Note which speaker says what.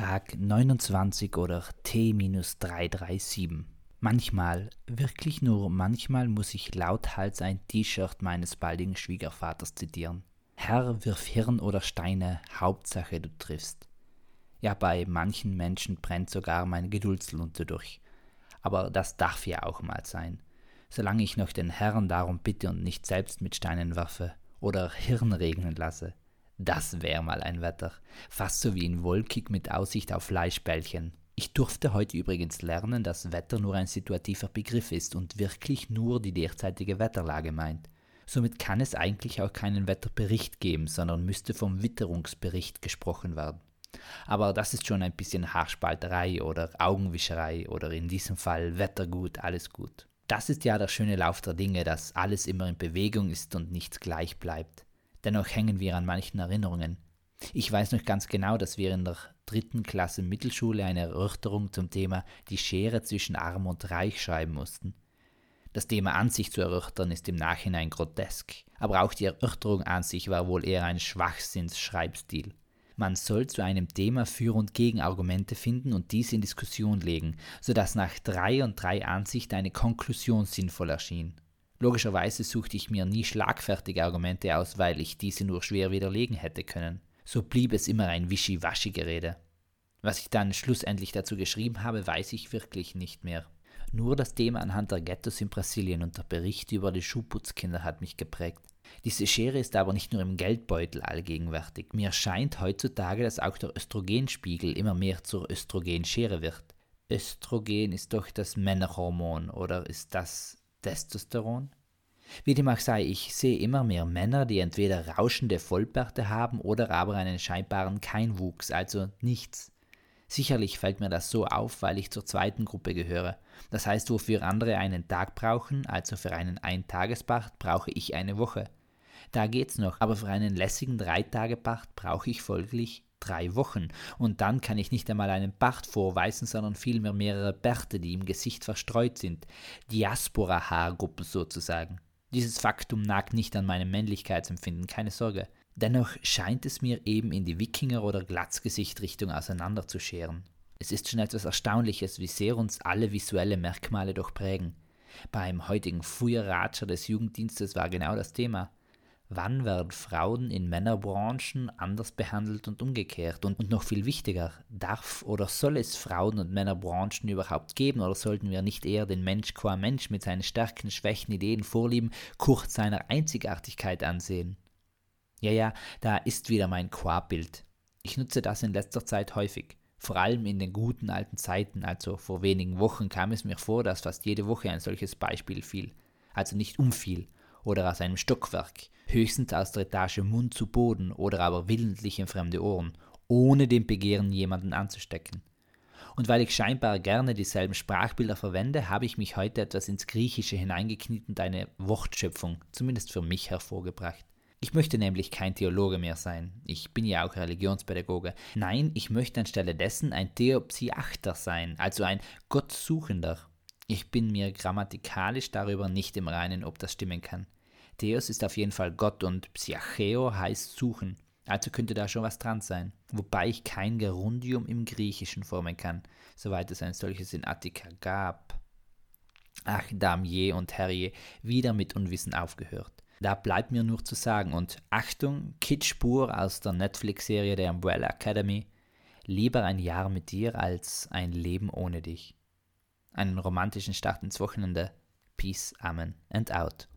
Speaker 1: Tag 29 oder T-337. Manchmal, wirklich nur manchmal muss ich lauthals ein T-Shirt meines baldigen Schwiegervaters zitieren. Herr, wirf Hirn oder Steine, Hauptsache du triffst. Ja, bei manchen Menschen brennt sogar meine Geduldslunte durch. Aber das darf ja auch mal sein. Solange ich noch den Herrn darum bitte und nicht selbst mit Steinen werfe oder Hirn regnen lasse. Das wäre mal ein Wetter. Fast so wie in Wolkig mit Aussicht auf Fleischbällchen. Ich durfte heute übrigens lernen, dass Wetter nur ein situativer Begriff ist und wirklich nur die derzeitige Wetterlage meint. Somit kann es eigentlich auch keinen Wetterbericht geben, sondern müsste vom Witterungsbericht gesprochen werden. Aber das ist schon ein bisschen Haarspalterei oder Augenwischerei oder in diesem Fall Wettergut, alles gut. Das ist ja der schöne Lauf der Dinge, dass alles immer in Bewegung ist und nichts gleich bleibt. Dennoch hängen wir an manchen Erinnerungen. Ich weiß noch ganz genau, dass wir in der dritten Klasse Mittelschule eine Erörterung zum Thema die Schere zwischen Arm und Reich schreiben mussten. Das Thema an sich zu erörtern ist im Nachhinein grotesk, aber auch die Erörterung an sich war wohl eher ein Schwachsinns-Schreibstil. Man soll zu einem Thema Für- und Gegenargumente finden und dies in Diskussion legen, sodass nach drei und drei Ansichten eine Konklusion sinnvoll erschien. Logischerweise suchte ich mir nie schlagfertige Argumente aus, weil ich diese nur schwer widerlegen hätte können. So blieb es immer ein Wischiwaschi-Gerede. Was ich dann schlussendlich dazu geschrieben habe, weiß ich wirklich nicht mehr. Nur das Thema anhand der Ghettos in Brasilien und der Bericht über die Schuhputzkinder hat mich geprägt. Diese Schere ist aber nicht nur im Geldbeutel allgegenwärtig. Mir scheint heutzutage, dass auch der Östrogenspiegel immer mehr zur Östrogenschere wird. Östrogen ist doch das Männerhormon, oder ist das Testosteron? Wie dem auch sei, ich sehe immer mehr Männer, die entweder rauschende Vollbärte haben oder aber einen scheinbaren Keinwuchs, also nichts. Sicherlich fällt mir das so auf, weil ich zur zweiten Gruppe gehöre. Das heißt, wofür andere einen Tag brauchen, also für einen Eintagesbart, brauche ich eine Woche. Da geht's noch, aber für einen lässigen Dreitagebart brauche ich folglich drei Wochen. Und dann kann ich nicht einmal einen Bart vorweisen, sondern vielmehr mehrere Bärte, die im Gesicht verstreut sind. Diaspora-Haargruppen sozusagen. Dieses Faktum nagt nicht an meinem Männlichkeitsempfinden, keine Sorge. Dennoch scheint es mir eben in die Wikinger- oder Glatzgesicht-Richtung auseinanderzuscheren. Es ist schon etwas Erstaunliches, wie sehr uns alle visuelle Merkmale doch prägen. Beim heutigen Feuerratscher des Jugenddienstes war genau das Thema. Wann werden Frauen in Männerbranchen anders behandelt und umgekehrt? Und, und noch viel wichtiger, darf oder soll es Frauen- und Männerbranchen überhaupt geben oder sollten wir nicht eher den Mensch qua Mensch mit seinen Stärken, Schwächen, Ideen, Vorlieben, kurz seiner Einzigartigkeit ansehen? Ja, ja, da ist wieder mein Qua-Bild. Ich nutze das in letzter Zeit häufig. Vor allem in den guten alten Zeiten, also vor wenigen Wochen, kam es mir vor, dass fast jede Woche ein solches Beispiel fiel. Also nicht umfiel oder aus einem Stockwerk, höchstens aus der Etage Mund zu Boden oder aber willentlich in fremde Ohren, ohne dem Begehren jemanden anzustecken. Und weil ich scheinbar gerne dieselben Sprachbilder verwende, habe ich mich heute etwas ins Griechische hineingekniet und eine Wortschöpfung, zumindest für mich, hervorgebracht. Ich möchte nämlich kein Theologe mehr sein. Ich bin ja auch Religionspädagoge. Nein, ich möchte anstelle dessen ein Theopsiachter sein, also ein Gottsuchender. Ich bin mir grammatikalisch darüber nicht im Reinen, ob das stimmen kann. Theos ist auf jeden Fall Gott und Psycheo heißt suchen. Also könnte da schon was dran sein. Wobei ich kein Gerundium im Griechischen formen kann, soweit es ein solches in Attika gab. Ach, Damje und Herje, wieder mit Unwissen aufgehört. Da bleibt mir nur zu sagen und Achtung, Kitschspur aus der Netflix-Serie der Umbrella Academy, lieber ein Jahr mit dir als ein Leben ohne dich. Einen romantischen Start ins Wochenende. Peace, Amen and out.